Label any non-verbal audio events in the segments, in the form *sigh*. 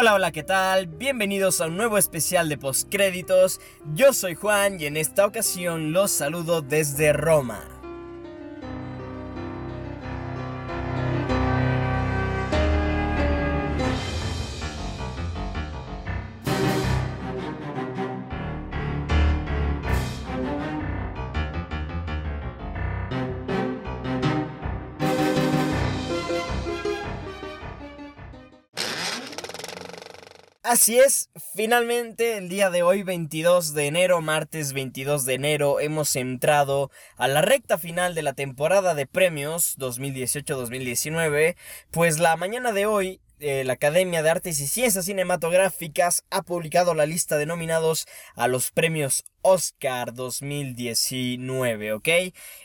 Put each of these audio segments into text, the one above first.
Hola, hola, ¿qué tal? Bienvenidos a un nuevo especial de postcréditos. Yo soy Juan y en esta ocasión los saludo desde Roma. Así es, finalmente el día de hoy, 22 de enero, martes 22 de enero, hemos entrado a la recta final de la temporada de premios 2018-2019, pues la mañana de hoy eh, la Academia de Artes y Ciencias Cinematográficas ha publicado la lista de nominados a los premios Oscar 2019, ¿ok?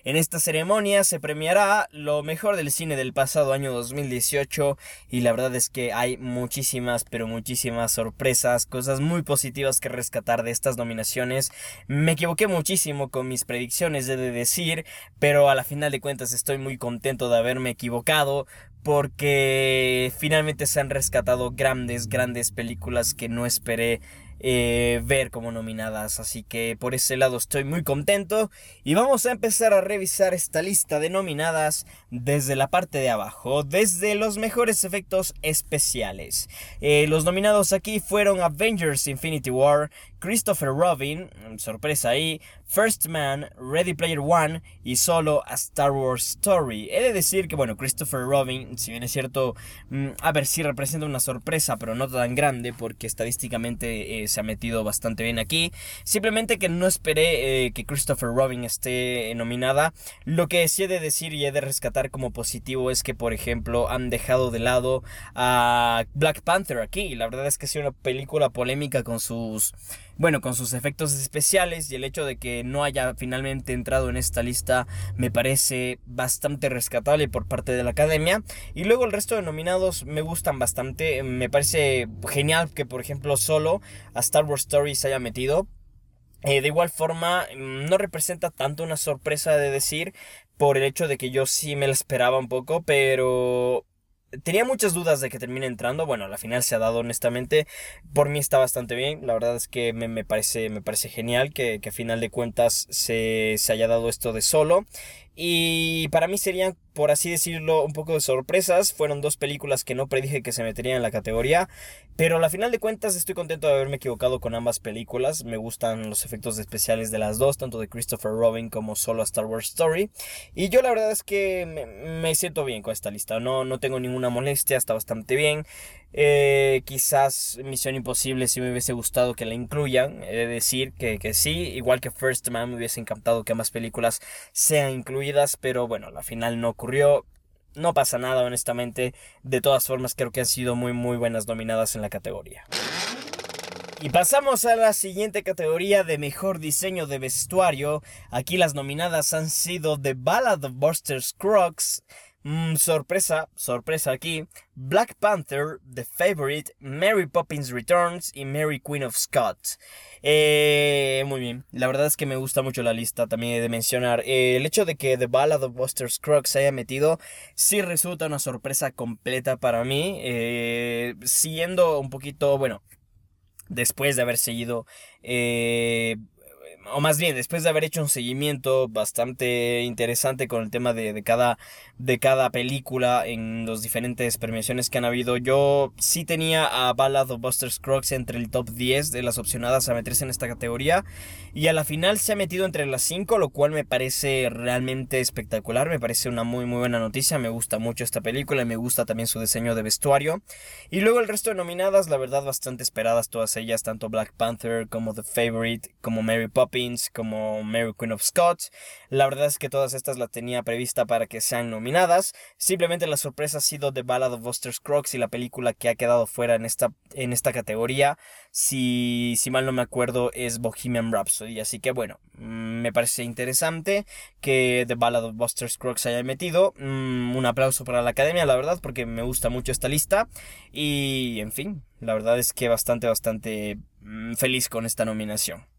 En esta ceremonia se premiará lo mejor del cine del pasado año 2018 y la verdad es que hay muchísimas, pero muchísimas sorpresas, cosas muy positivas que rescatar de estas nominaciones. Me equivoqué muchísimo con mis predicciones, de decir, pero a la final de cuentas estoy muy contento de haberme equivocado porque finalmente se han rescatado grandes, grandes películas que no esperé eh, ver como nominadas. Así que por ese lado estoy muy contento. Y vamos a empezar a revisar esta lista de nominadas desde la parte de abajo, desde los mejores efectos especiales. Eh, los nominados aquí fueron Avengers Infinity War, Christopher Robin, sorpresa ahí, First Man, Ready Player One y solo a Star Wars Story. He de decir que, bueno, Christopher Robin, si bien es cierto, mm, a ver si representa una sorpresa, pero no tan grande porque estadísticamente eh, se ha metido bastante bien aquí. Simplemente que no esperé eh, que Christopher Robin esté nominada. Lo que sí he de decir y he de rescatar como positivo es que, por ejemplo, han dejado de lado a Black Panther aquí. La verdad es que ha sido una película polémica con sus bueno, con sus efectos especiales y el hecho de que no haya finalmente entrado en esta lista me parece bastante rescatable por parte de la academia. Y luego el resto de nominados me gustan bastante. Me parece genial que, por ejemplo, solo a Star Wars Stories se haya metido. Eh, de igual forma, mm, no representa tanto una sorpresa de decir, por el hecho de que yo sí me la esperaba un poco, pero Tenía muchas dudas de que termine entrando. Bueno, la final se ha dado honestamente. Por mí está bastante bien. La verdad es que me, parece, me parece genial que, que, a final de cuentas se, se haya dado esto de solo. Y para mí serían, por así decirlo, un poco de sorpresas. Fueron dos películas que no predije que se meterían en la categoría. Pero a final de cuentas estoy contento de haberme equivocado con ambas películas. Me gustan los efectos especiales de las dos, tanto de Christopher Robin como solo a Star Wars Story. Y yo la verdad es que me, siento bien con esta lista. No, no tengo ninguna molestia, está bastante bien. Eh, quizás Misión Imposible si me hubiese gustado que la incluyan. He de decir que, que sí. Igual que First Man me hubiese encantado que ambas películas sean incluidas pero bueno, la final no ocurrió. No pasa nada, honestamente. De todas formas, creo que han sido muy, muy buenas dominadas en la categoría. Y pasamos a la siguiente categoría de mejor diseño de vestuario. Aquí las nominadas han sido The Ballad of Buster Scruggs, Mm, sorpresa, sorpresa aquí. Black Panther, The Favorite, Mary Poppins Returns y Mary Queen of Scots. Eh, muy bien, la verdad es que me gusta mucho la lista también de mencionar. Eh, el hecho de que The Ballad of Buster Scruggs se haya metido sí resulta una sorpresa completa para mí. Eh, siguiendo un poquito, bueno, después de haber seguido eh, o más bien después de haber hecho un seguimiento bastante interesante con el tema de, de, cada, de cada película en las diferentes premiaciones que han habido, yo sí tenía a Ballad of Buster Scruggs entre el top 10 de las opcionadas a meterse en esta categoría y a la final se ha metido entre las 5, lo cual me parece realmente espectacular, me parece una muy muy buena noticia, me gusta mucho esta película y me gusta también su diseño de vestuario. Y luego el resto de nominadas, la verdad bastante esperadas todas ellas, tanto Black Panther como The Favorite, como Mary Poppins, como Mary Queen of Scots. La verdad es que todas estas las tenía prevista para que sean nominadas. Simplemente la sorpresa ha sido The Ballad of Buster Scruggs y la película que ha quedado fuera en esta, en esta categoría. Si, si mal no me acuerdo es Bohemian Rhapsody. Así que bueno, mm, me parece interesante que The Ballad of Buster Scruggs haya metido. Mm, un aplauso para la academia, la verdad, porque me gusta mucho esta lista. Y en fin, la verdad es que bastante, bastante mm, feliz con esta nominación.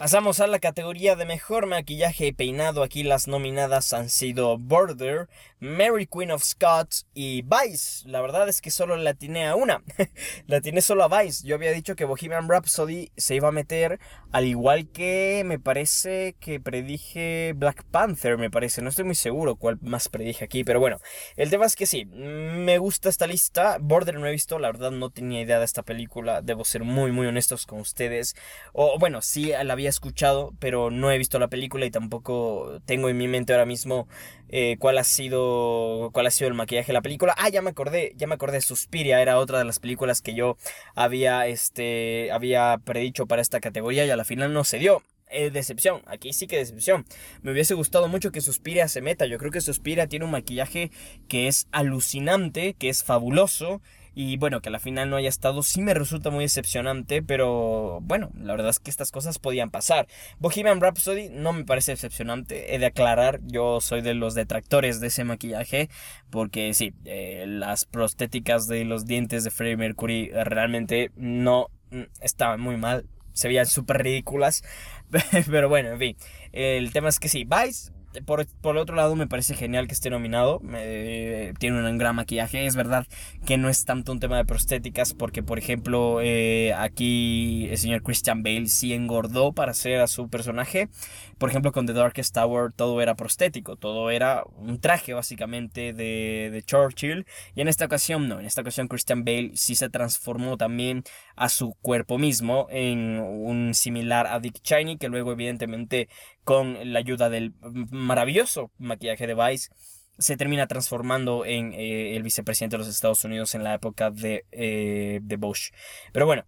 Pasamos a la categoría de mejor maquillaje y peinado. Aquí las nominadas han sido Border, Mary Queen of Scots y Vice. La verdad es que solo la tiene a una. *laughs* la tiene solo a Vice. Yo había dicho que Bohemian Rhapsody se iba a meter, al igual que me parece que predije Black Panther, me parece. No estoy muy seguro cuál más predije aquí, pero bueno. El tema es que sí, me gusta esta lista. Border no he visto, la verdad no tenía idea de esta película. Debo ser muy, muy honestos con ustedes. O bueno, sí la había escuchado, pero no he visto la película y tampoco tengo en mi mente ahora mismo eh, cuál ha sido cuál ha sido el maquillaje de la película. Ah, ya me acordé, ya me acordé, Suspiria era otra de las películas que yo había este había predicho para esta categoría y a la final no se dio. Eh, decepción, aquí sí que decepción. Me hubiese gustado mucho que Suspiria se meta. Yo creo que Suspiria tiene un maquillaje que es alucinante, que es fabuloso y bueno, que a la final no haya estado sí me resulta muy decepcionante, pero bueno, la verdad es que estas cosas podían pasar. Bohemian Rhapsody no me parece decepcionante, he de aclarar, yo soy de los detractores de ese maquillaje, porque sí, eh, las prostéticas de los dientes de Freddie Mercury realmente no mm, estaban muy mal, se veían súper ridículas, *laughs* pero bueno, en fin, el tema es que sí, Vice por, por, el otro lado, me parece genial que esté nominado. tiene un gran maquillaje. Es verdad que no es tanto un tema de prostéticas, porque, por ejemplo, eh, aquí el señor Christian Bale sí engordó para hacer a su personaje. Por ejemplo, con The Darkest Tower todo era prostético, todo era un traje básicamente de, de Churchill. Y en esta ocasión no, en esta ocasión Christian Bale sí se transformó también a su cuerpo mismo en un similar a Dick Cheney, que luego evidentemente con la ayuda del maravilloso maquillaje de Vice, se termina transformando en eh, el vicepresidente de los Estados Unidos en la época de, eh, de Bush. Pero bueno,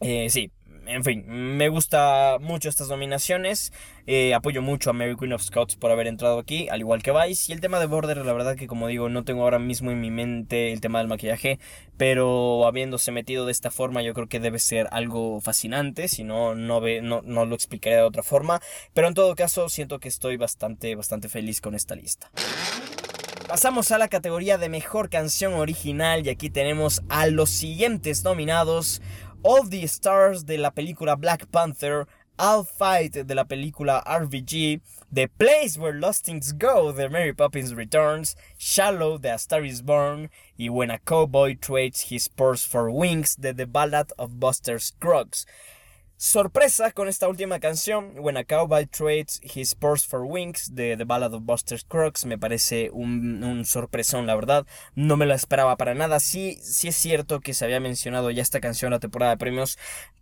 eh, sí, en fin, me gusta mucho estas nominaciones. Eh, apoyo mucho a Mary Queen of Scots por haber entrado aquí, al igual que Vice. Y el tema de Border, la verdad que como digo, no tengo ahora mismo en mi mente el tema del maquillaje. Pero habiéndose metido de esta forma, yo creo que debe ser algo fascinante. Si no, no, no, no lo explicaré de otra forma. Pero en todo caso, siento que estoy bastante, bastante feliz con esta lista. Pasamos a la categoría de mejor canción original y aquí tenemos a los siguientes nominados. All the Stars de la película Black Panther, I'll Fight de la película RVG, The Place Where Lost Things Go de Mary Poppins Returns, Shallow de A Star Is Born y When a Cowboy Trades His Purse for Wings de The Ballad of Buster Scruggs. Sorpresa con esta última canción, When a Cowboy Trades His Purse for Wings de The Ballad of Buster Scruggs, me parece un, un, sorpresón, la verdad, no me la esperaba para nada, sí, sí es cierto que se había mencionado ya esta canción en la temporada de premios,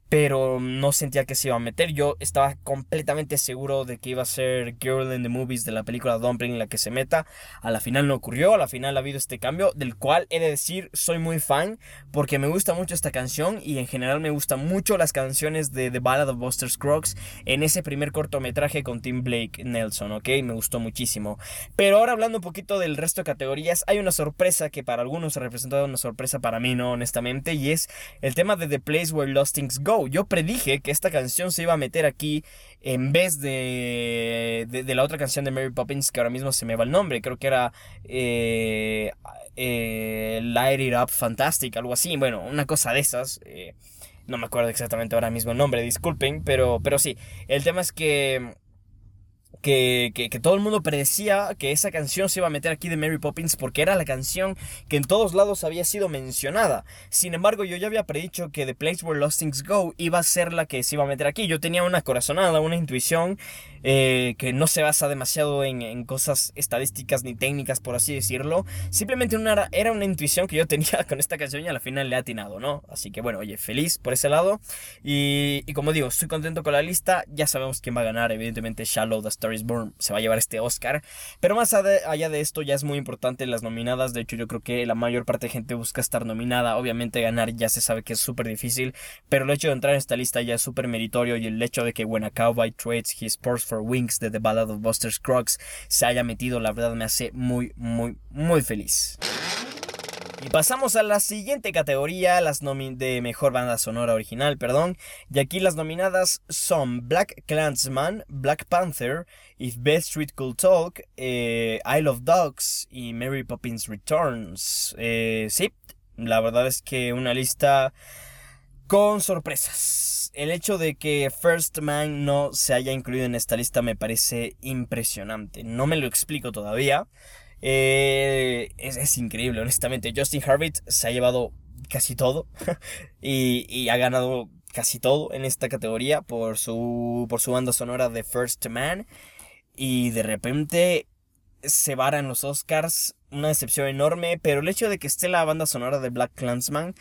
pero no sentía que se iba a meter. Yo estaba completamente seguro de que iba a ser Girl in the Movies de la película Dumpling la que se meta. A la final no ocurrió, a la final ha habido este cambio, del cual he de decir soy muy fan porque me gusta mucho esta canción y en general me gustan mucho las canciones de The Ballad of Buster Scruggs en ese primer cortometraje con Tim Blake Nelson, ¿ok? Me gustó muchísimo. Pero ahora hablando un poquito del resto de categorías, hay una sorpresa que para algunos ha representado una sorpresa para mí no, honestamente, y es el tema de The Place Where Lost Things Go. Yo predije que esta canción se iba a meter aquí en vez de, de, la otra canción de Mary Poppins que ahora mismo se me va el nombre. Creo que era eh, eh, Light It Up Fantastic, algo así. Bueno, una cosa de esas. Eh, no me acuerdo exactamente ahora mismo el nombre, disculpen, pero, pero sí. El tema es que que, que, todo el mundo predecía que esa canción se iba a meter aquí de Mary Poppins porque era la canción que en todos lados había sido mencionada. Sin embargo, yo ya había predicho que The Place Where Lost Things Go iba a ser la que se iba a meter aquí. Yo tenía una corazonada, una intuición eh, que no se basa demasiado en, cosas estadísticas ni técnicas, por así decirlo. Simplemente era una intuición que yo tenía *laughs* con esta canción y al final le ha atinado, ¿no? Así que bueno, oye, feliz por ese lado. Y, y como digo, estoy contento con la lista. Ya sabemos quién va a ganar, evidentemente Shallow The Star is Born se va a llevar este Oscar. Pero más allá de esto, ya es muy importante las nominadas. De hecho, yo creo que la mayor parte de gente busca estar nominada. Obviamente ganar ya se sabe que es súper difícil. Pero el hecho de entrar en esta lista ya es súper meritorio. Y el hecho de que When a Cowboy Trades His Sports for Wings de The Ballad of Buster Scruggs se haya metido, la verdad me hace muy, muy, muy feliz. Y pasamos a la siguiente categoría, las de mejor banda sonora original, perdón. Y aquí las nominadas son Black Clansman, Black Panther, If Beth Street Could Talk, eh, Isle of Dogs y Mary Poppins Returns. Eh, sí, la verdad es que una lista con sorpresas. El hecho de que First Man no se haya incluido en esta lista me parece impresionante. No me lo explico todavía. Eh, es, increíble, honestamente. Justin Harvett se ha llevado casi todo *laughs* y, y, ha ganado casi todo en esta categoría por su, por su banda sonora de First Man. Y de repente se varan los Oscars. Una decepción enorme, pero el hecho de que esté la banda sonora de Black Clansman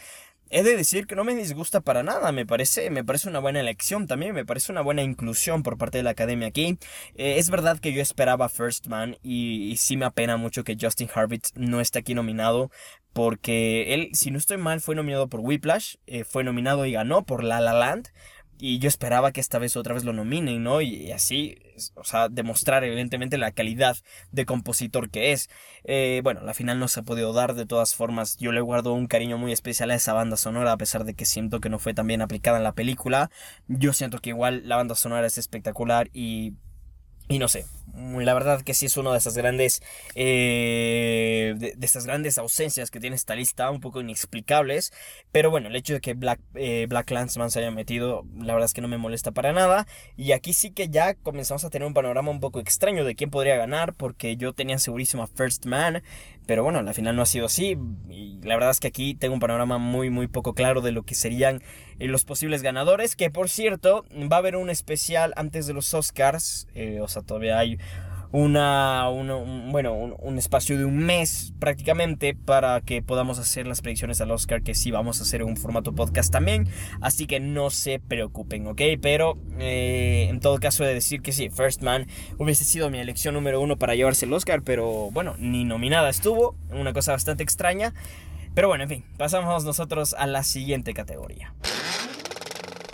He de decir que no me disgusta para nada, me parece, me parece una buena elección también, me parece una buena inclusión por parte de la academia aquí. Eh, es verdad que yo esperaba First Man y, sí me apena mucho que Justin Harvitz no esté aquí nominado, porque él, si no estoy mal, fue nominado por Whiplash, eh, fue nominado y ganó por La La Land, y yo esperaba que esta vez otra vez lo nominen, ¿no? Y, así, o sea, demostrar evidentemente la calidad de compositor que es. Eh, bueno, la final no se ha podido dar, de todas formas, yo le guardo un cariño muy especial a esa banda sonora, a pesar de que siento que no fue tan bien aplicada en la película. Yo siento que igual la banda sonora es espectacular y y no sé, la verdad que sí es una de esas grandes eh, de, esas grandes ausencias que tiene esta lista un poco inexplicables. Pero bueno el hecho de que Black eh, Black Landsman se haya metido la verdad es que no me molesta para nada. Y aquí sí que ya comenzamos a tener un panorama un poco extraño de quién podría ganar porque yo tenía segurísimo a First Man pero bueno, la final no ha sido así. Y la verdad es que aquí tengo un panorama muy, muy poco claro de lo que serían eh, los posibles ganadores. Que por cierto, va a haber un especial antes de los Oscars. Eh, o sea, todavía hay una, un, bueno, un, espacio de un mes prácticamente para que podamos hacer las predicciones al Oscar, que sí vamos a hacer un formato podcast también, así que no se preocupen, ¿ok? Pero eh, en todo caso he de decir que sí, First Man hubiese sido mi elección número uno para llevarse el Oscar, pero bueno, ni nominada estuvo, una cosa bastante extraña. Pero bueno, en fin, pasamos nosotros a la siguiente categoría.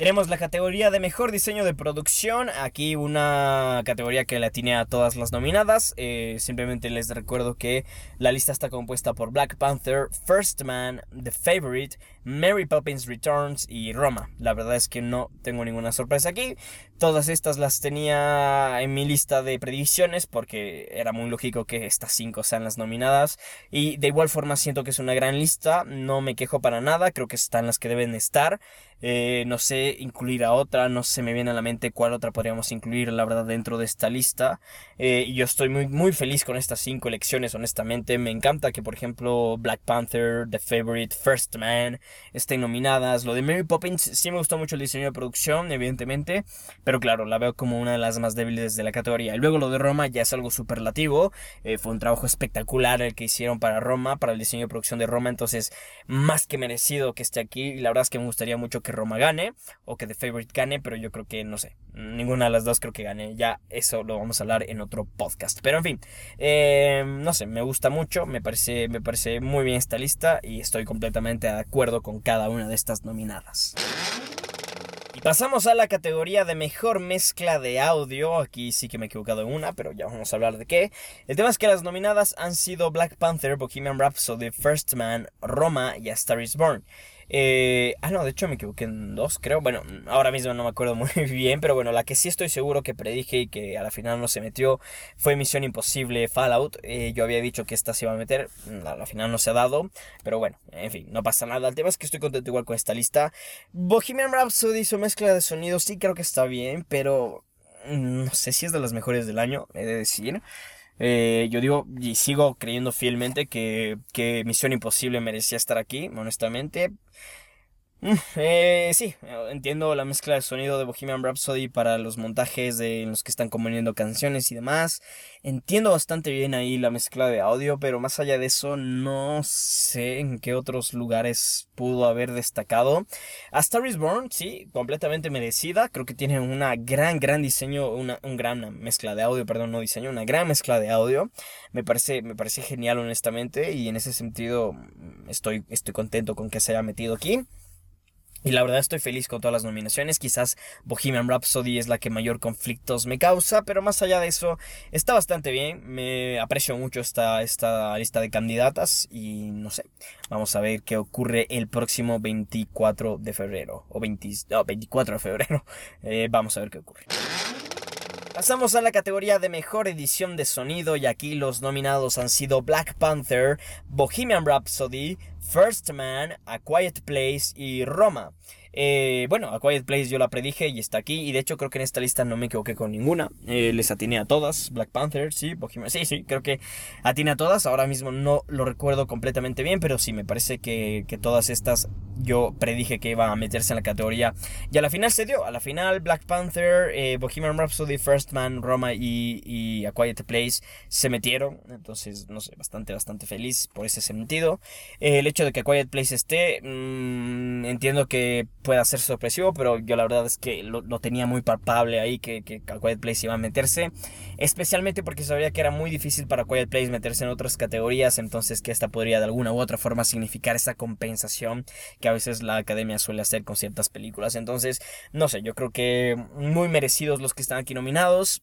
Tenemos la categoría de mejor diseño de producción. Aquí una categoría que la tiene a todas las nominadas. Eh, simplemente les recuerdo que la lista está compuesta por Black Panther, First Man, The Favorite, Mary Poppins Returns y Roma. La verdad es que no tengo ninguna sorpresa aquí. Todas estas las tenía en mi lista de predicciones porque era muy lógico que estas cinco sean las nominadas. Y de igual forma siento que es una gran lista. No me quejo para nada. Creo que están las que deben estar. Eh, no sé incluir a otra, no se me viene a la mente cuál otra podríamos incluir, la verdad, dentro de esta lista. Eh, y yo estoy muy, muy feliz con estas cinco elecciones, honestamente. Me encanta que, por ejemplo, Black Panther, The Favorite, First Man estén nominadas. Lo de Mary Poppins sí me gustó mucho el diseño de producción, evidentemente. Claro, la veo como una de las más débiles de la categoría. Y luego lo de Roma ya es algo superlativo. Eh, fue un trabajo espectacular el que hicieron para Roma, para el diseño de producción de Roma. Entonces, más que merecido que esté aquí. Y la verdad es que me gustaría mucho que Roma gane o que The Favorite gane, pero yo creo que no sé, ninguna de las dos creo que gane. Ya eso lo vamos a hablar en otro podcast. Pero en fin, eh, no sé, me gusta mucho, me parece, me parece muy bien esta lista y estoy completamente de acuerdo con cada una de estas nominadas. Pasamos a la categoría de mejor mezcla de audio. Aquí sí que me he equivocado en una, pero ya vamos a hablar de qué. El tema es que las nominadas han sido Black Panther, Bohemian Rhapsody, First Man, Roma y A Star is Born. Eh, ah, no, de hecho me equivoqué en dos, creo. Bueno, ahora mismo no me acuerdo *laughs* muy bien, pero bueno, la que sí estoy seguro que predije y que a la final no se metió fue Misión Imposible Fallout. Eh, yo había dicho que esta se iba a meter, a la final no se ha dado, pero bueno, en fin, no pasa nada. El tema es que estoy contento igual con esta lista. Bohemian Rhapsody, su mezcla de sonido, sí creo que está bien, pero mm, no sé si es de las mejores del año, he de decir. Eh, yo digo y sigo creyendo fielmente que, que Misión Imposible merecía estar aquí, honestamente. *laughs* Eh, sí, entiendo la mezcla de sonido de Bohemian Rhapsody para los montajes de los que están componiendo canciones y demás. Entiendo bastante bien ahí la mezcla de audio, pero más allá de eso no sé en qué otros lugares pudo haber destacado. A Star is Born, sí, completamente merecida. Creo que tiene una gran, gran diseño, una un gran mezcla de audio, perdón, no diseño, una gran mezcla de audio. Me parece, me parece genial honestamente y en ese sentido estoy, estoy contento con que se haya metido aquí. Y la verdad estoy feliz con todas las nominaciones. Quizás Bohemian Rhapsody es la que mayor conflictos me causa, pero más allá de eso está bastante bien. Me aprecio mucho esta, esta lista de candidatas y no sé, vamos a ver qué ocurre el próximo 24 de febrero o 20, 24 de febrero. *laughs* Eh, vamos a ver qué ocurre. Pasamos a la categoría de mejor edición de sonido y aquí los nominados han sido Black Panther, Bohemian Rhapsody, First Man, A Quiet Place y Roma. Eh, bueno, A Quiet Place yo la predije y está aquí. Y de hecho creo que en esta lista no me equivoqué con ninguna. Eh, les atiné a todas. Black Panther, sí, Bohemian. Sí, sí, creo que atiné a todas. Ahora mismo no lo recuerdo completamente bien, pero sí, me parece que, que todas estas yo predije que iban a meterse en la categoría. Y a la final se dio. A la final Black Panther, eh, Bohemian Rhapsody, First Man, Roma y, y A Quiet Place se metieron. Entonces, no sé, bastante, bastante feliz por ese sentido. el hecho de que A Quiet Place esté, mmm, entiendo que pueda ser sorpresivo, pero yo la verdad es que lo, tenía muy palpable ahí que, que Quiet Place iba a meterse, especialmente porque sabía que era muy difícil para Quiet Place meterse en otras categorías, entonces que esta podría de alguna u otra forma significar esa compensación que a veces la academia suele hacer con ciertas películas. Entonces, no sé, yo creo que muy merecidos los que están aquí nominados.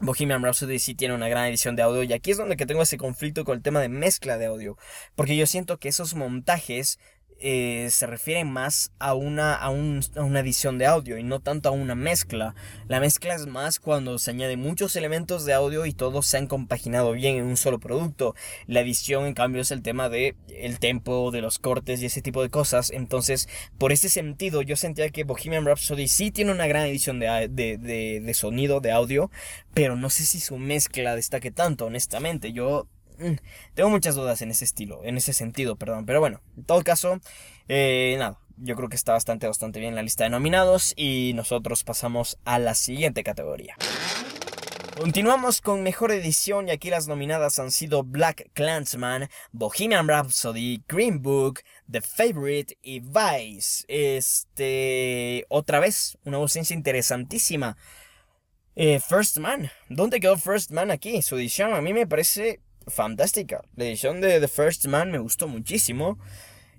Bohemian Rhapsody sí tiene una gran edición de audio y aquí es donde que tengo ese conflicto con el tema de mezcla de audio, porque yo siento que esos montajes eh, se refiere más a una, a, una edición de audio y no tanto a una mezcla. La mezcla es más cuando se añade muchos elementos de audio y todos se han compaginado bien en un solo producto. La edición, en cambio, es el tema de el tempo, de los cortes y ese tipo de cosas. Entonces, por ese sentido, yo sentía que Bohemian Rhapsody sí tiene una gran edición de, de, de sonido, de audio, pero no sé si su mezcla destaque tanto, honestamente. Yo tengo muchas dudas en ese estilo, en ese sentido, perdón. Pero bueno, en todo caso, eh, nada, yo creo que está bastante, bastante bien la lista de nominados y nosotros pasamos a la siguiente categoría. Continuamos con mejor edición y aquí las nominadas han sido Black Clansman, Bohemian Rhapsody, Green Book, The Favorite y Vice. Este, otra vez, una ausencia interesantísima. Eh, First Man, ¿dónde quedó First Man aquí? Su edición a mí me parece fantástica. La edición de The First Man me gustó muchísimo.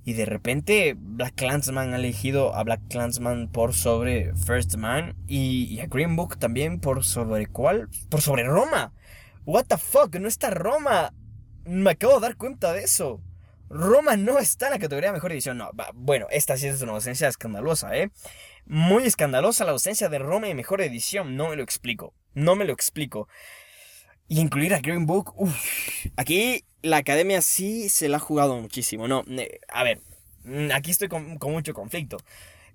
Y de repente Black Clansman ha elegido a Black Clansman por sobre First Man y, a Green Book también por sobre cuál? Por sobre Roma. What the fuck, no está Roma. Me acabo de dar cuenta de eso. Roma no está en la categoría mejor edición. No, bueno, esta sí es una ausencia escandalosa, ¿eh? Muy escandalosa la ausencia de Roma en mejor edición. No me lo explico. No me lo explico. Y incluir a Green Book, uff, aquí la academia sí se la ha jugado muchísimo. No, a ver, mm, aquí estoy con, mucho conflicto.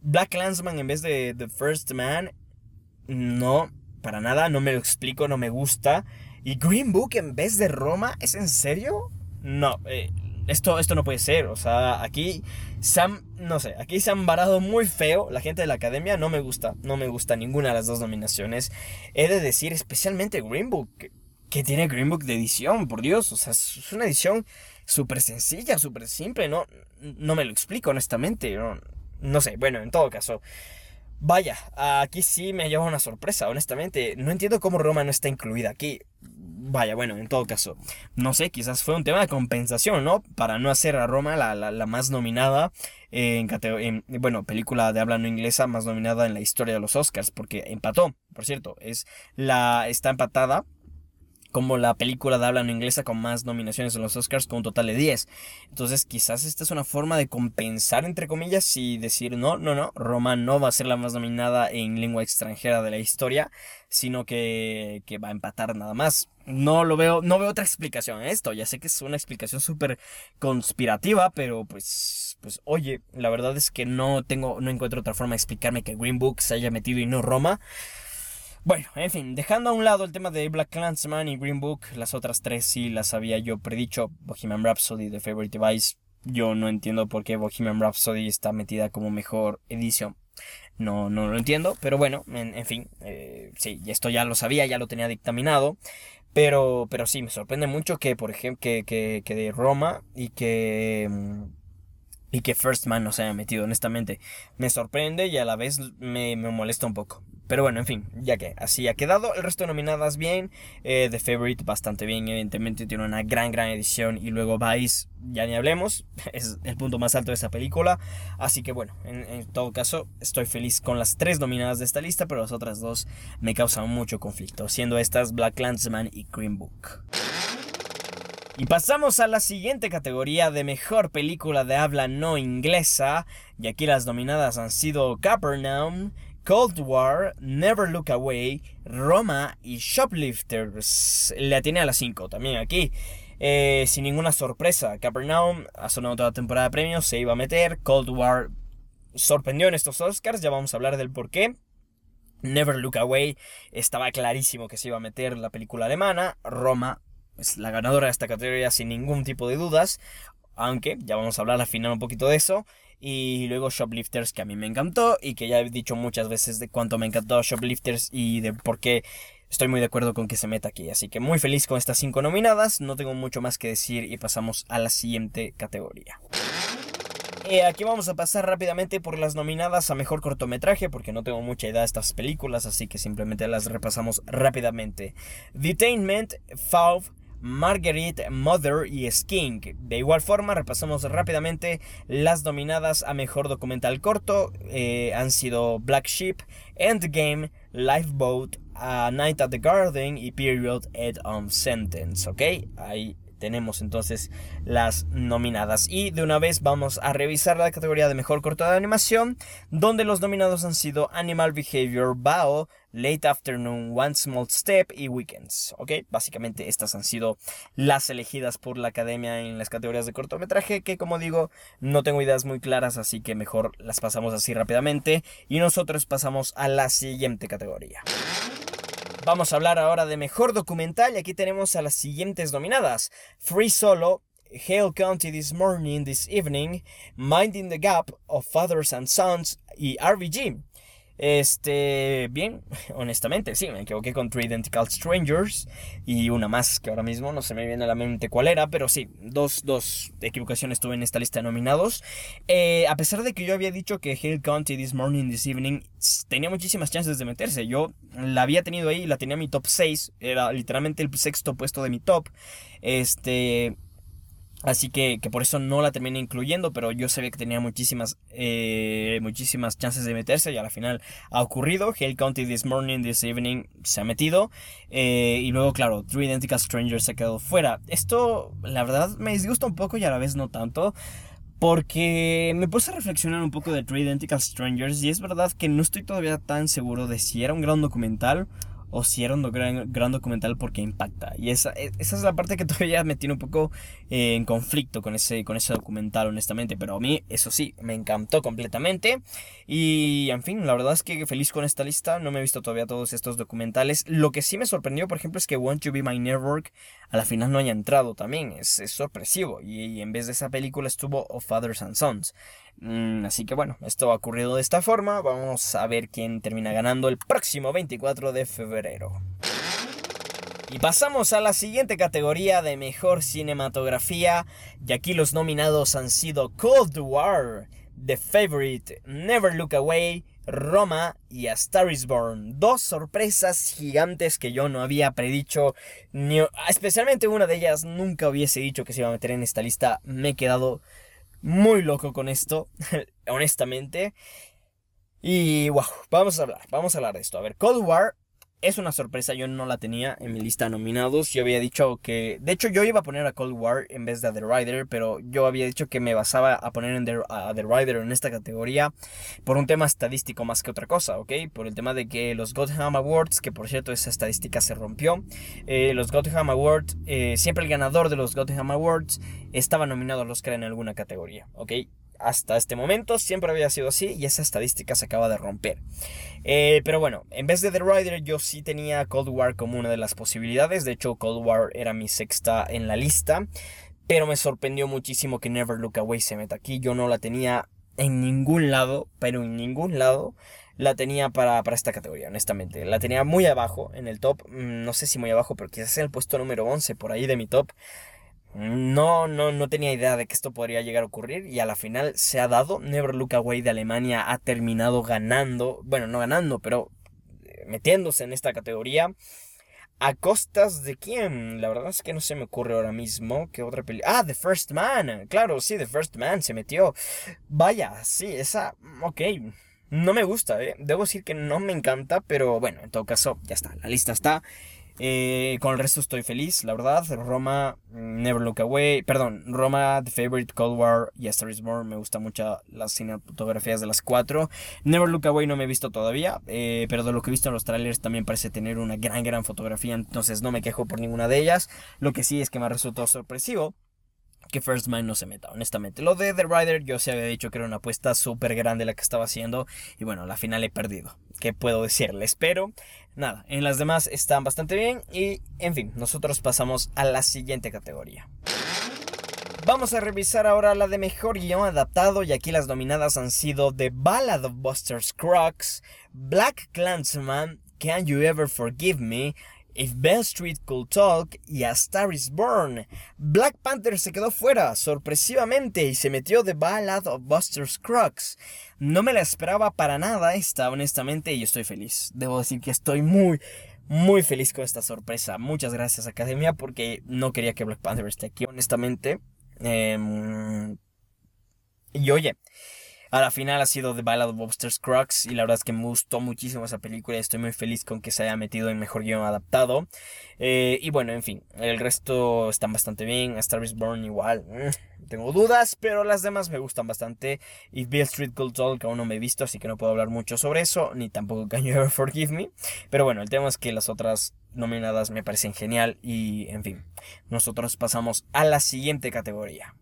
Black Landsman en vez de The First Man, no, para nada, no me lo explico, no me gusta. Y Green Book en vez de Roma, ¿es en serio? No, eh, esto, esto no puede ser. O sea, aquí no sé, aquí se han varado muy feo. La gente de la academia no me gusta, no me gusta ninguna de las dos nominaciones. He de decir, especialmente Green Book que tiene Green Book de edición, por Dios. O sea, es una edición súper sencilla, súper simple. No, no me lo explico, honestamente. No, no sé, bueno, en todo caso. Vaya, aquí sí me ha llevado una sorpresa, honestamente. No entiendo cómo Roma no está incluida aquí. Vaya, bueno, en todo caso. No sé, quizás fue un tema de compensación, ¿no? Para no hacer a Roma la, la, más nominada en, en, bueno, película de habla no inglesa más nominada en la historia de los Oscars, porque empató, por cierto. Es la, está empatada como la película de habla no inglesa con más nominaciones en los Oscars con un total de 10. Entonces quizás esta es una forma de compensar entre comillas y decir no, no, no, Roma no va a ser la más nominada en lengua extranjera de la historia, sino que, que va a empatar nada más. No lo veo, no veo otra explicación a esto. Ya sé que es una explicación súper conspirativa, pero pues, pues oye, la verdad es que no tengo, no encuentro otra forma de explicarme que Green Book se haya metido y no Roma. Bueno, en fin, dejando a un lado el tema de Black Clansman y Green Book, las otras tres sí las había yo predicho. Bohemian Rhapsody, The Favorite Device. Yo no entiendo por qué Bohemian Rhapsody está metida como mejor edición. No, no lo entiendo, pero bueno, en, fin, eh, sí, esto ya lo sabía, ya lo tenía dictaminado. Pero, pero sí, me sorprende mucho que, por ejemplo, que, que, que de Roma y que... Y que First Man no se haya metido, honestamente. Me sorprende y a la vez me, molesta un poco. Pero bueno, en fin, ya que así ha quedado. El resto de nominadas bien. Eh, The Favorite bastante bien, evidentemente tiene una gran, gran edición. Y luego Vice, ya ni hablemos. *laughs* Es el punto más alto de esa película. Así que bueno, en, en todo caso, estoy feliz con las tres nominadas de esta lista. Pero las otras dos me causan mucho conflicto. Siendo estas Black Landsman y Green Book. Y pasamos a la siguiente categoría de mejor película de habla no inglesa. Y aquí las nominadas han sido Capernaum, Cold War, Never Look Away, Roma y Shoplifters. Le atiene a las 5 también aquí. Eh, sin ninguna sorpresa, Capernaum ha sonado toda la temporada de premios, se iba a meter. Cold War sorprendió en estos Oscars, ya vamos a hablar del por qué. Never Look Away estaba clarísimo que se iba a meter la película alemana. Roma es la ganadora de esta categoría sin ningún tipo de dudas. Aunque ya vamos a hablar al final un poquito de eso. Y luego Shoplifters, que a mí me encantó y que ya he dicho muchas veces de cuánto me encantó Shoplifters y de por qué estoy muy de acuerdo con que se meta aquí. Así que muy feliz con estas cinco nominadas. No tengo mucho más que decir y pasamos a la siguiente categoría. Eh, aquí vamos a pasar rápidamente por las nominadas a mejor cortometraje porque no tengo mucha idea de estas películas, así que simplemente las repasamos rápidamente. Detainment, Fauve, Marguerite, Mother y Skink. De igual forma, repasamos rápidamente las nominadas a Mejor Documental Corto. Eh, han sido Black Sheep, Endgame, Lifeboat, Night at the Garden y Period Ed on Sentence. ¿Ok? Ahí tenemos entonces las nominadas. Y de una vez vamos a revisar la categoría de mejor corto de animación, donde los nominados han sido Animal Behavior, Bao, Late Afternoon, One Small Step y Weekends. Ok, básicamente estas han sido las elegidas por la academia en las categorías de cortometraje, que como digo, no tengo ideas muy claras, así que mejor las pasamos así rápidamente. Y nosotros pasamos a la siguiente categoría. Vamos a hablar ahora de mejor documental y aquí tenemos a las siguientes nominadas: Free Solo, Hale County This Morning, This Evening, Minding the Gap of Fathers and Sons y RBG. Este, bien, *laughs* honestamente, sí, me equivoqué con Three Identical Strangers y una más que ahora mismo no se me viene a la mente cuál era, pero sí, dos, dos equivocaciones tuve en esta lista de nominados. Eh, a pesar de que yo había dicho que Hill County This Morning, This Evening tenía muchísimas chances de meterse, yo la había tenido ahí, la tenía en mi top 6, era literalmente el sexto puesto de mi top. Este, Así que, que, por eso no la terminé incluyendo, pero yo sabía que tenía muchísimas, eh, muchísimas chances de meterse y a la final ha ocurrido. Hale County This Morning, This Evening se ha metido. Eh, y luego, claro, Three Identical Strangers se ha quedado fuera. Esto, la verdad, me disgusta un poco y a la vez no tanto. Porque me puse a reflexionar un poco de Three Identical Strangers y es verdad que no estoy todavía tan seguro de si era un gran documental o si era un gran, gran documental porque impacta. Y esa, e, esa es la parte que *laughs* todavía me tiene un poco eh, en conflicto con ese, con ese documental, honestamente. Pero a mí, eso sí, me encantó completamente. Y, en fin, la verdad es que feliz con esta lista. No me he visto todavía todos estos documentales. Lo que sí me sorprendió, por ejemplo, es que Want to Be My Network a la final no haya entrado también. Es, sorpresivo. Y, en vez de esa película estuvo Of Fathers and Sons. Mm, así que bueno, esto ha ocurrido de esta forma. Vamos a ver quién termina ganando el próximo 24 de febrero. Y pasamos a la siguiente categoría de mejor cinematografía. Y aquí los nominados han sido Cold War, The Favorite, Never Look Away, Roma y A Star. Dos sorpresas gigantes que yo no había predicho. Ni, especialmente una de ellas nunca hubiese dicho que se iba a meter en esta lista. Me he quedado muy loco con esto, *laughs* honestamente. Y wow, vamos a hablar, vamos a hablar de esto. A ver, Cold War es una sorpresa, yo no la tenía en mi lista de nominados. Yo había dicho que. De hecho, yo iba a poner a Cold War en vez de a The Rider, pero yo había dicho que me basaba a poner en a The Rider en esta categoría por un tema estadístico más que otra cosa, ¿ok? Por el tema de que los Gotham Awards, que por cierto esa estadística se rompió, eh, los Gotham Awards, eh, siempre el ganador de los Gotham Awards estaba nominado al Oscar en alguna categoría, ¿ok? Hasta este momento siempre había sido así y esa estadística se acaba de romper. Eh, pero bueno, en vez de The Rider yo sí tenía Cold War como una de las posibilidades. De hecho, Cold War era mi sexta en la lista. Pero me sorprendió muchísimo que Never Look Away se meta aquí. Yo no la tenía en ningún lado, pero en ningún lado la tenía para, para, esta categoría, honestamente. La tenía muy abajo en el top, mm, no sé si muy abajo, pero quizás en el puesto número 11 por ahí de mi top. No, no, no tenía idea de que esto podría llegar a ocurrir y a la final se ha dado. Never Look Away de Alemania ha terminado ganando, bueno, no ganando, pero eh, metiéndose en esta categoría. ¿A costas de quién? La verdad es que no se me ocurre ahora mismo. ¿Qué otra película? Ah, The First Man. Claro, sí, The First Man se metió. Vaya, sí, esa... Ok. No me gusta, ¿eh? Debo decir que no me encanta, pero bueno, en todo caso, ya está. La lista está. Eh, con el resto estoy feliz, la verdad. Roma, Never Look Away, perdón, Roma, The Favorite, Cold War y Is Born. Me gustan mucho las cinematografías de las cuatro. Never Look Away no me he visto todavía, eh, pero de lo que he visto en los trailers también parece tener una gran, gran fotografía. Entonces no me quejo por ninguna de ellas. Lo que sí es que me ha resultado sorpresivo que First Mind no se meta, honestamente. Lo de The Rider, yo se había dicho que era una apuesta súper grande la que estaba haciendo. Y bueno, la final he perdido. ¿Qué puedo decirles? Pero nada, en las demás están bastante bien. Y en fin, nosotros pasamos a la siguiente categoría. Vamos a revisar ahora la de mejor guion adaptado y aquí las nominadas han sido The Ballad of Buster Scruggs, Black Clansman, Can You Ever Forgive Me, If Bell Street Could Talk y A Star is Born. Black Panther se quedó fuera, sorpresivamente, y se metió The Ballad of Buster Scruggs. No me la esperaba para nada esta, honestamente, y estoy feliz. Debo decir que estoy muy, muy feliz con esta sorpresa. Muchas gracias, Academia, porque no quería que Black Panther esté aquí, honestamente. Em, y oye, a la final ha sido The Ballad of Buster Scruggs y la verdad es que me gustó muchísimo esa película y estoy muy feliz con que se haya metido en mejor guion adaptado. Eh, y bueno, en fin, el resto están bastante bien. A Star is Born igual. Mm, tengo dudas, pero las demás me gustan bastante. Y Bill Street Cold Talk aún no me he visto, así que no puedo hablar mucho sobre eso, ni tampoco Can You Ever Forgive Me. Pero bueno, el tema es que las otras nominadas me parecen genial y en fin, nosotros pasamos a la siguiente categoría.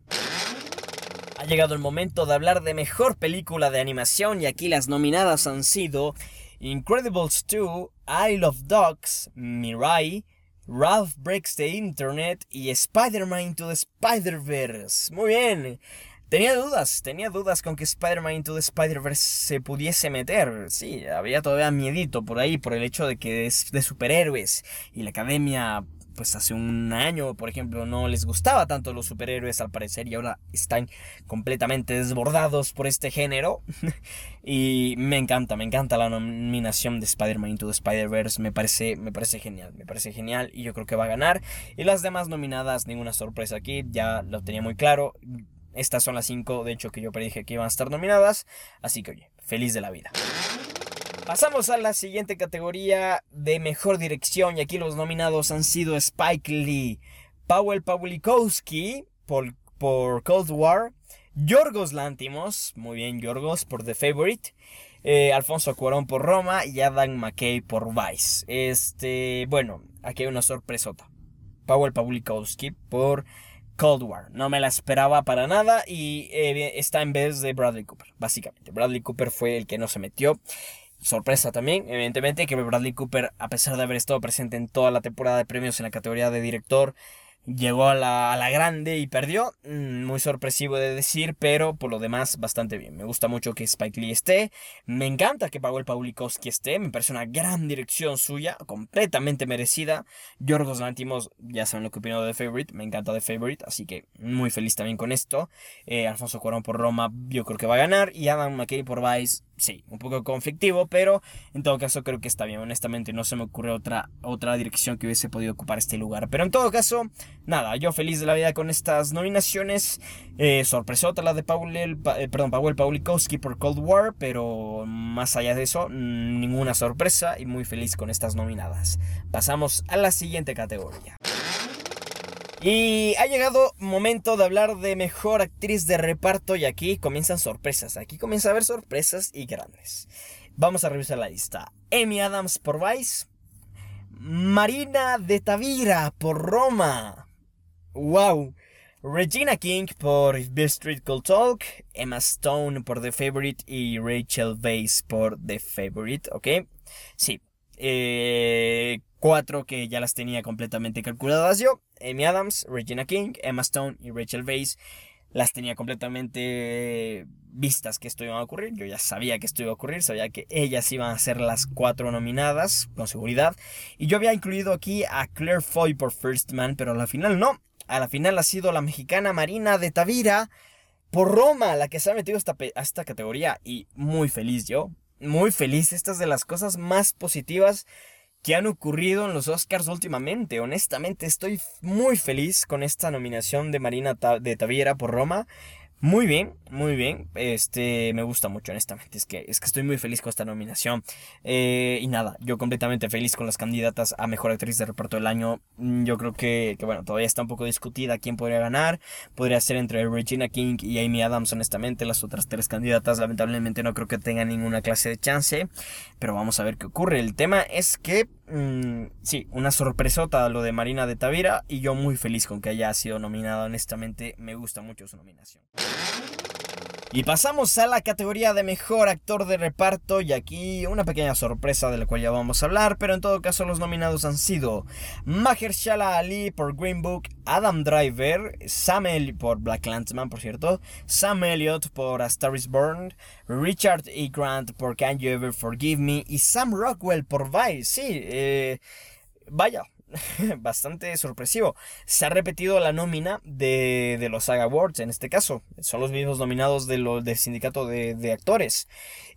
Ha llegado el momento de hablar de mejor película de animación y aquí las nominadas han sido Incredibles 2, Isle of Dogs, Mirai, Ralph Breaks the Internet y Spider-Man Into the Spider-Verse. Muy bien. Tenía dudas, tenía dudas con que Spider-Man Into the Spider-Verse se pudiese meter. Sí, había todavía miedito por ahí por el hecho de que es de superhéroes y la academia pues hace un año, por ejemplo, no les gustaba tanto los superhéroes al parecer y ahora están completamente desbordados por este género. *laughs* y me encanta, me encanta la nominación de Spider-Man Into the Spider-Verse, me parece, me parece genial, me parece genial y yo creo que va a ganar. Y las demás nominadas, ninguna sorpresa aquí, ya lo tenía muy claro. Estas son las cinco, de hecho, que yo predije que iban a estar nominadas. Así que oye, feliz de la vida. Pasamos a la siguiente categoría de mejor dirección y aquí los nominados han sido Spike Lee, Powell Pawlikowski por, por Cold War, Yorgos Lantimos, muy bien Yorgos por The Favorite, eh, Alfonso Cuarón por Roma y Adam McKay por Vice. Este, bueno, aquí hay una sorpresota. Powell Pawlikowski por Cold War. No me la esperaba para nada y eh, está en vez de Bradley Cooper, básicamente. Bradley Cooper fue el que no se metió sorpresa también, evidentemente, que Bradley Cooper, a pesar de haber estado presente en toda la temporada de premios en la categoría de director, llegó a la, a la, grande y perdió. Mm, muy sorpresivo de decir, pero por lo demás bastante bien. Me gusta mucho que Spike Lee esté. Me encanta que Pavel Paulikowski esté. Me parece una gran dirección suya, completamente merecida. Yorgos Lantimos, ya saben lo que opino de The Favorite. Me encanta The Favorite, así que muy feliz también con esto. Eh, Alfonso Cuarón por Roma, yo creo que va a ganar. Y Adam McKay por Vice sí, un poco conflictivo, pero en todo caso creo que está bien. Honestamente, no se me ocurre otra, otra dirección que hubiese podido ocupar este lugar. Pero en todo caso, nada, yo feliz de la vida con estas nominaciones. Eh, sorpresota la de Paul, eh, perdón, Paul Paulikowski por Cold War, pero más allá de eso, ninguna sorpresa y muy feliz con estas nominadas. Pasamos a la siguiente categoría. Y ha llegado momento de hablar de mejor actriz de reparto y aquí comienzan sorpresas. Aquí comienza a haber sorpresas y grandes. Vamos a revisar la lista. Amy Adams por Vice. Marina de Tavira por Roma. Wow. Regina King por Beale Street Could Talk. Emma Stone por The Favorite y Rachel Weisz por The Favorite. ¿Ok? Sí. Eh, cuatro que ya las tenía completamente calculadas yo. Amy Adams, Regina King, Emma Stone y Rachel Weisz. Las tenía completamente vistas que esto iba a ocurrir. Yo ya sabía que esto iba a ocurrir, sabía que ellas iban a ser las cuatro nominadas, con seguridad. Y yo había incluido aquí a Claire Foy por First Man, pero a la final no. A la final ha sido la mexicana Marina de Tavira por Roma, la que se ha metido a esta categoría. Y muy feliz yo, muy feliz. Esta es de las cosas más positivas que han ocurrido en los Oscars últimamente. Honestamente, estoy muy feliz con esta nominación de Marina de Taviera por Roma. Muy bien, muy bien. Este, me gusta mucho, honestamente. Es que, es que estoy muy feliz con esta nominación. Eh, y nada, yo completamente feliz con las candidatas a Mejor Actriz de Reparto del Año. Mm, yo creo que, que, bueno, todavía está un poco discutida quién podría ganar. Podría ser entre Regina King y Amy Adams, honestamente. Las otras tres candidatas, lamentablemente, no creo que tengan ninguna clase de chance. Pero vamos a ver qué ocurre. El tema es que, mmm, sí, una sorpresota lo de Marina de Tavira. Y yo muy feliz con que haya sido nominada, honestamente. Me gusta mucho su nominación. Y pasamos a la categoría de mejor actor de reparto y aquí una pequeña sorpresa de la cual ya vamos a hablar, pero en todo caso los nominados han sido Mahershala Ali por Green Book, Adam Driver, Sam Elliott por Black Landsman, por cierto, Sam Elliott por A Star is Born, Richard E. Grant por Can You Ever Forgive Me y Sam Rockwell por Vice. Sí, eh, vaya, *laughs* bastante sorpresivo. Se ha repetido la nómina de, de, los Saga Awards en este caso. Son los mismos nominados de lo, del sindicato de, de, actores.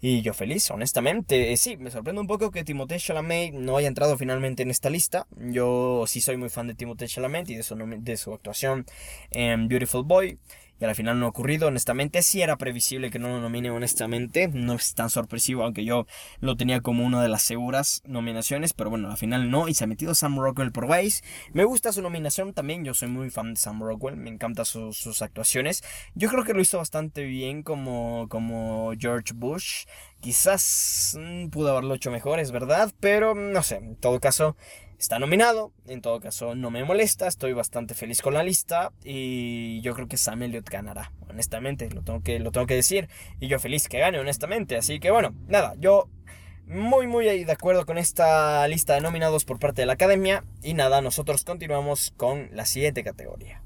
Y yo feliz, honestamente. Eh, sí, me sorprende un poco que Timothée Chalamet no haya entrado finalmente en esta lista. Yo sí soy muy fan de Timothée Chalamet y de su, de su actuación en Beautiful Boy y al final no ha ocurrido. Honestamente, sí era previsible que no lo nomine, honestamente. No es tan sorpresivo, aunque yo lo tenía como una de las seguras nominaciones, pero bueno, al final no. Y se ha metido Sam Rockwell por Vice. Me gusta su nominación también, yo soy muy fan de Sam Rockwell, me encantan sus actuaciones. Yo creo que lo hizo bastante bien como, como George Bush. Quizás mm, pudo haberlo hecho mejor, es verdad, pero no sé, en todo caso está nominado. En todo caso, no me molesta. Estoy bastante feliz con la lista. Y yo creo que Sam Elliott ganará. Honestamente, lo tengo que, lo tengo que decir. Y yo feliz que gane, honestamente. Así que bueno, nada, yo muy muy de acuerdo con esta lista de nominados por parte de la academia. Y nada, nosotros continuamos con la siguiente categoría.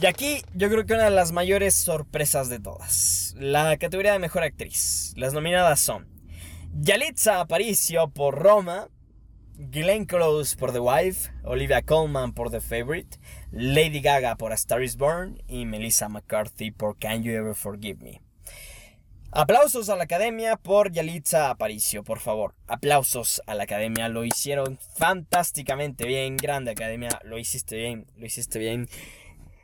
Y aquí yo creo que una de las mayores sorpresas de todas. La categoría de mejor actriz. Las nominadas son Yalitza Aparicio por Roma, Glenn Close por The Wife, Olivia Colman por The Favorite, Lady Gaga por A Star is Born y Melissa McCarthy por Can You Ever Forgive Me. Aplausos a la academia por Yalitza Aparicio, por favor. Aplausos a la academia, lo hicieron fantásticamente bien. Grande academia, lo hiciste bien, lo hiciste bien.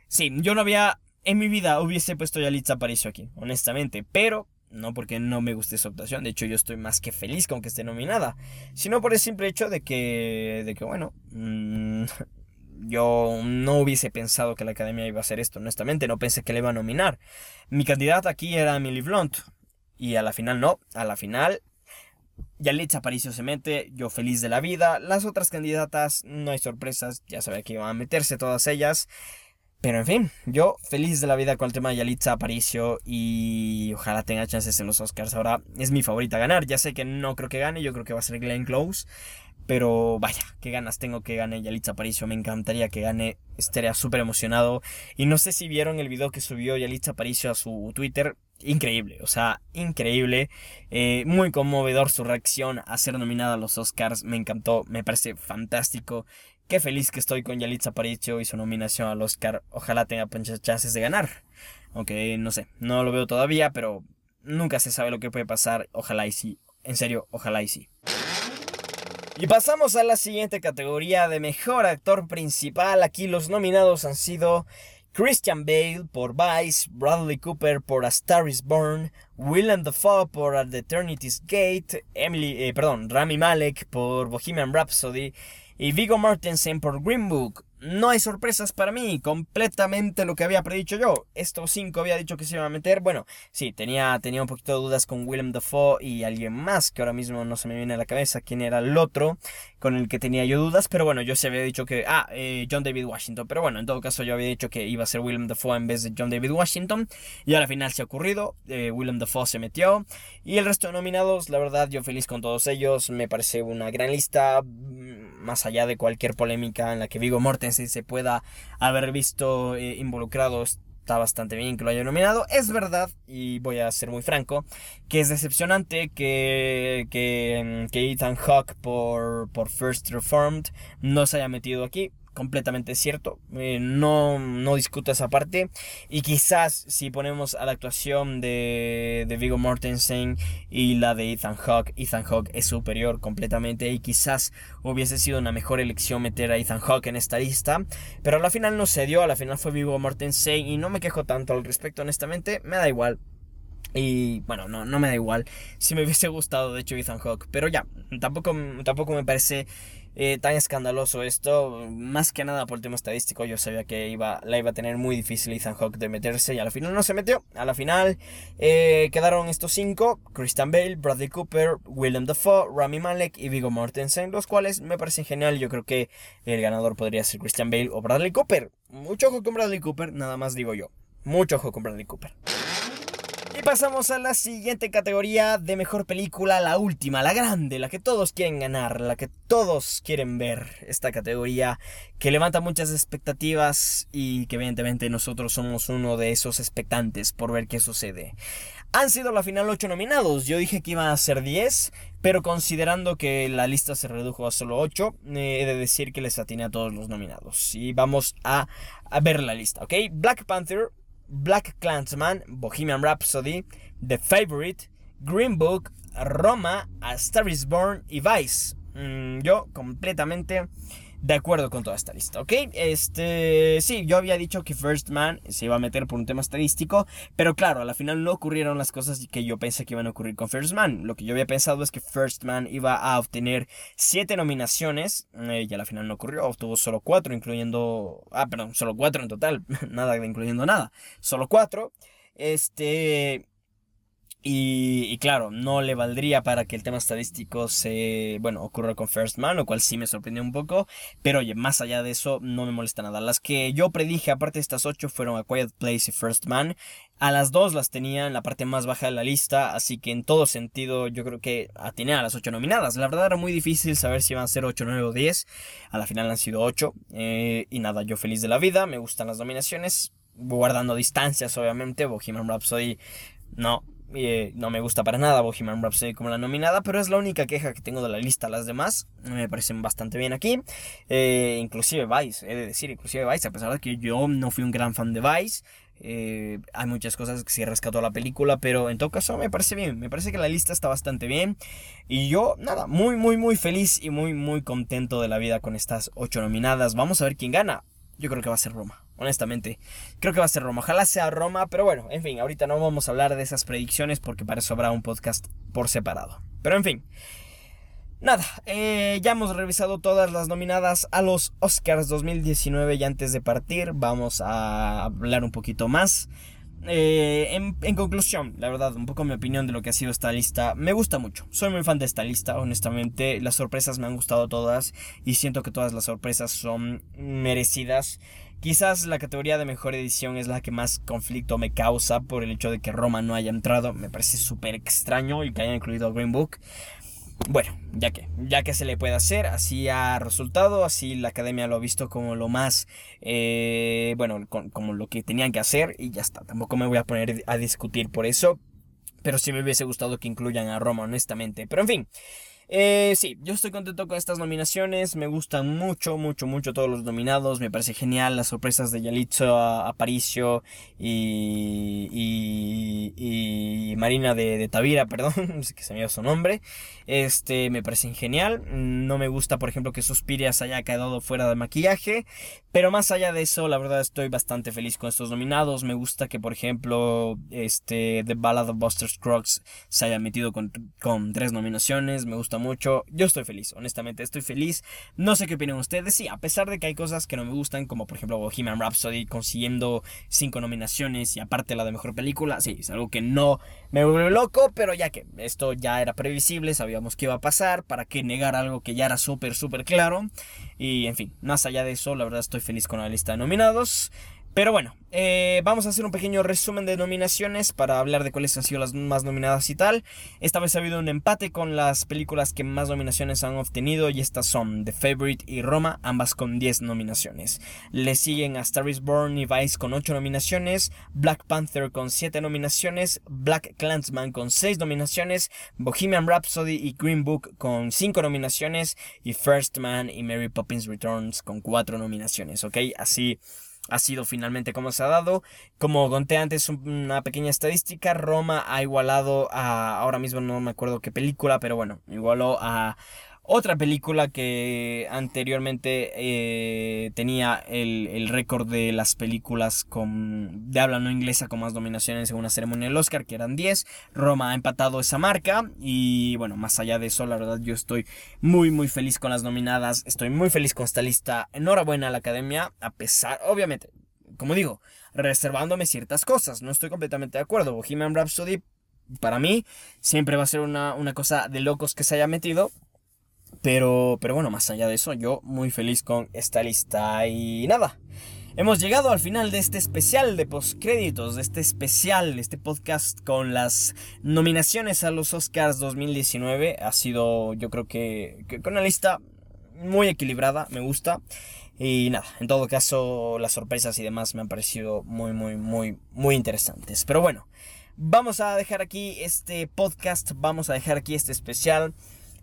Sí, yo no había en mi vida hubiese puesto Yalitza Aparicio aquí, honestamente, pero no porque no me guste su actuación, de hecho yo estoy más que feliz con que esté nominada, sino por el simple hecho de que, de que bueno, mmm, *laughs* yo no hubiese pensado que la academia iba a hacer esto, honestamente, no pensé que le iba a nominar. Mi candidata aquí era Emily Blunt, y a la final no, a la final Yalitza Aparicio se mete, yo feliz de la vida, las otras candidatas no hay sorpresas, ya sabía que iban a meterse todas ellas. Pero en fin, yo feliz de la vida con el tema de Yalitza Aparicio y ojalá tenga chances en los Oscars. Ahora es mi favorita ganar. Ya sé que no creo que gane, yo creo que va a ser Glenn Close. Pero vaya, qué ganas tengo que gane Yalitza Aparicio. Me encantaría que gane. Estaría súper emocionado. Y no sé si vieron el video que subió Yalitza Aparicio a su Twitter. Increíble, o sea, increíble. Eh, muy conmovedor su reacción a ser nominada a los Oscars. Me encantó, me parece fantástico. Qué feliz que estoy con Yalitza Aparicio y su nominación al Oscar. Ojalá tenga chances de ganar. Aunque no sé, no lo veo todavía, pero nunca se sabe lo que puede pasar. Ojalá y sí. En serio, ojalá y sí. Y pasamos a la siguiente categoría de mejor actor principal. Aquí los nominados han sido Christian Bale por Vice, Bradley Cooper por A Star is Born, Willem Dafoe por The Eternity's Gate, Emily, eh, perdón, Rami Malek por Bohemian Rhapsody y Vigo Mortensen por Green Book. No hay sorpresas para mí, completamente lo que había predicho yo. Estos cinco había dicho que se iban a meter. Bueno, sí, tenía, tenía un poquito de dudas con Willem Dafoe y alguien más que ahora mismo no se me viene a la cabeza quién era el otro con el que tenía yo dudas. Pero bueno, yo se había dicho que. Ah, eh, John David Washington. Pero bueno, en todo caso, yo había dicho que iba a ser Willem Dafoe en vez de John David Washington. Y al final se ha ocurrido. Eh, Willem Dafoe se metió. Y el resto de nominados, la verdad, yo feliz con todos ellos. Me parece una gran lista. Mm, más allá de cualquier polémica en la que Vigo Mortensen se pueda haber visto eh, involucrado. Está bastante bien que lo haya nominado. Es verdad, y voy a ser muy franco, que es decepcionante que, que, mm, que Ethan Hawke por, por First Reformed no se haya metido aquí completamente cierto. Eh, no, no discuto esa parte. Y quizás si ponemos a la actuación de, de Viggo Mortensen y la de Ethan Hawke, Ethan Hawke es superior completamente. Y quizás hubiese sido una mejor elección meter a Ethan Hawke en esta lista. Pero a la final no se dio. A la final fue Viggo Mortensen. Y no me quejo tanto al respecto, honestamente. Me da igual. Y bueno, no, no me da igual. Si me hubiese gustado, de hecho, Ethan Hawke. Pero ya, tampoco, tampoco me parece eh, tan escandaloso esto. Más que nada por el tema estadístico. Yo sabía que iba, la iba a tener muy difícil Ethan Hawke de meterse. Y a la final no se metió. A la final eh, quedaron estos cinco: Christian Bale, Bradley Cooper, Willem Dafoe, Rami Malek y Viggo Mortensen. Los cuales me parecen genial. Yo creo que el ganador podría ser Christian Bale o Bradley Cooper. Mucho ojo con Bradley Cooper, nada más digo yo. Mucho ojo con Bradley Cooper. Pasamos a la siguiente categoría de mejor película, la última, la grande, la que todos quieren ganar, la que todos quieren ver. Esta categoría que levanta muchas expectativas y que evidentemente nosotros somos uno de esos expectantes por ver qué sucede. Han sido la final 8 nominados, yo dije que iban a ser 10, pero considerando que la lista se redujo a solo 8, he de decir que les atiné a todos los nominados. Y vamos a, a ver la lista, ¿ok? Black Panther, Black Clansman, Bohemian Rhapsody, The Favorite, Green Book, Roma, A Star is Born y Vice. Mm, yo completamente de acuerdo con toda esta lista, ¿ok? Este, sí, yo había dicho que First Man se iba a meter por un tema estadístico, pero claro, a la final no ocurrieron las cosas que yo pensé que iban a ocurrir con First Man. Lo que yo había pensado es que First Man iba a obtener 7 nominaciones, eh, y a la final no ocurrió, obtuvo solo 4, incluyendo, ah, perdón, solo 4 en total, *laughs* nada incluyendo nada, solo 4. Este, y, claro, no le valdría para que el tema estadístico se, bueno, ocurra con First Man, lo cual sí me sorprendió un poco. Pero oye, más allá de eso, no me molesta nada. Las que yo predije, aparte de estas ocho, fueron A Quiet Place y First Man. A las dos las tenía en la parte más baja de la lista, así que en todo sentido yo creo que atiné a las ocho nominadas. La verdad era muy difícil saber si iban a ser 8, 9 o 10. A la final han sido 8. Eh, y nada, yo feliz de la vida, me gustan las nominaciones. Guardando distancias, obviamente. Bohemian Rhapsody, no, eh, no me gusta para nada Bohemian Rhapsody como la nominada, pero es la única queja que tengo de la lista. Las demás me parecen bastante bien aquí. Eh, inclusive Vice, he de decir, inclusive Vice, a pesar de que yo no fui un gran fan de Vice. Eh, hay muchas cosas que sí rescató la película, pero en todo caso me parece bien. Me parece que la lista está bastante bien. Y yo, nada, muy, muy, muy feliz y muy, muy contento de la vida con estas ocho nominadas. Vamos a ver quién gana. Yo creo que va a ser Roma honestamente. Creo que va a ser Roma. Ojalá sea Roma, pero bueno, en fin, ahorita no vamos a hablar de esas predicciones porque para eso habrá un podcast por separado. Pero en fin. Nada, eh, ya hemos revisado todas las nominadas a los Oscars 2019 y antes de partir vamos a hablar un poquito más. Eh, en, en, conclusión, la verdad, un poco mi opinión de lo que ha sido esta lista. Me gusta mucho. Soy muy fan de esta lista, honestamente. Las sorpresas me han gustado todas y siento que todas las sorpresas son merecidas. Quizás la categoría de mejor edición es la que más conflicto me causa por el hecho de que Roma no haya entrado. Me parece súper extraño y que haya incluido Green Book. Bueno, ya que, ya que se le puede hacer, así ha resultado, así la academia lo ha visto como lo más, eh, bueno, como lo que tenían que hacer y ya está. Tampoco me voy a poner a discutir por eso, pero sí me hubiese gustado que incluyan a Roma, honestamente. Pero en fin, eh, sí, yo estoy contento con estas nominaciones. Me gustan mucho, mucho, mucho todos los nominados. Me parece genial las sorpresas de Yalitzo, Aparicio y, Marina de, Tavira, *laughs* perdón, que se me dio su nombre. Este, me parece genial. No me gusta, por ejemplo, que Suspirias haya quedado fuera de maquillaje. Pero más allá de eso, la verdad estoy bastante feliz con estos nominados. Me gusta que, por ejemplo, este, The Ballad of Buster Scruggs se haya metido con, con tres nominaciones. Me gusta mucho. Yo estoy feliz, honestamente, estoy feliz. No sé qué opinan ustedes. Sí, a pesar de que hay cosas que no me gustan, como por ejemplo Bohemian Rhapsody consiguiendo cinco nominaciones y aparte la de mejor película, sí, es algo que no me vuelve loco, pero ya que esto ya era previsible, sabíamos que iba a pasar, para qué negar algo que ya era súper, súper claro. Y en fin, más allá de eso, la verdad estoy feliz con la lista de nominados. Pero bueno, eh, vamos a hacer un pequeño resumen de nominaciones para hablar de cuáles han sido las más nominadas y tal. Esta vez ha habido un empate con las películas que más nominaciones han obtenido y estas son The Favorite y Roma, ambas con 10 nominaciones. Le siguen a Star is Born y Vice con 8 nominaciones, Black Panther con 7 nominaciones, Black Clansman con 6 nominaciones, Bohemian Rhapsody y Green Book con 5 nominaciones y First Man y Mary Poppins Returns con 4 nominaciones, ¿ok? Así ha sido finalmente como se ha dado. Como conté antes, una pequeña estadística, Roma ha igualado a, ahora mismo no me acuerdo qué película, pero bueno, igualó a otra película que anteriormente eh, tenía el, récord de las películas con, de habla no inglesa con más nominaciones en una ceremonia del Oscar, que eran 10. Roma ha empatado esa marca y bueno, más allá de eso, la verdad yo estoy muy muy feliz con las nominadas, estoy muy feliz con esta lista. Enhorabuena a la academia, a pesar, obviamente, como digo, reservándome ciertas cosas, no estoy completamente de acuerdo. Bohemian Rhapsody para mí siempre va a ser una, una cosa de locos que se haya metido. Pero, pero bueno, más allá de eso, yo muy feliz con esta lista y nada. Hemos llegado al final de este especial de postcréditos, de este especial, este podcast con las nominaciones a los Oscars 2019. Ha sido, yo creo que, que con una lista muy equilibrada, me gusta. Y nada, en todo caso, las sorpresas y demás me han parecido muy, muy, muy, muy interesantes. Pero bueno, vamos a dejar aquí este podcast, vamos a dejar aquí este especial.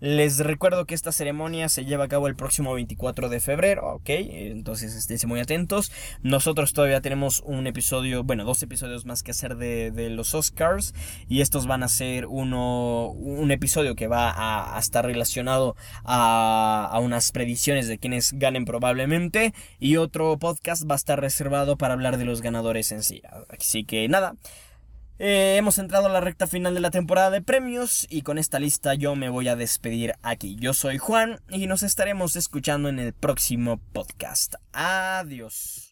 Les recuerdo que esta ceremonia se lleva a cabo el próximo 24 de febrero, ok, entonces estén muy atentos. Nosotros todavía tenemos un episodio, bueno, dos episodios más que hacer de, los Oscars y estos van a ser uno, un episodio que va a, estar relacionado a, a unas predicciones de quienes ganen probablemente y otro podcast va a estar reservado para hablar de los ganadores en sí. Así que nada. Eh, hemos entrado a la recta final de la temporada de premios y con esta lista yo me voy a despedir aquí. Yo soy Juan y nos estaremos escuchando en el próximo podcast. Adiós.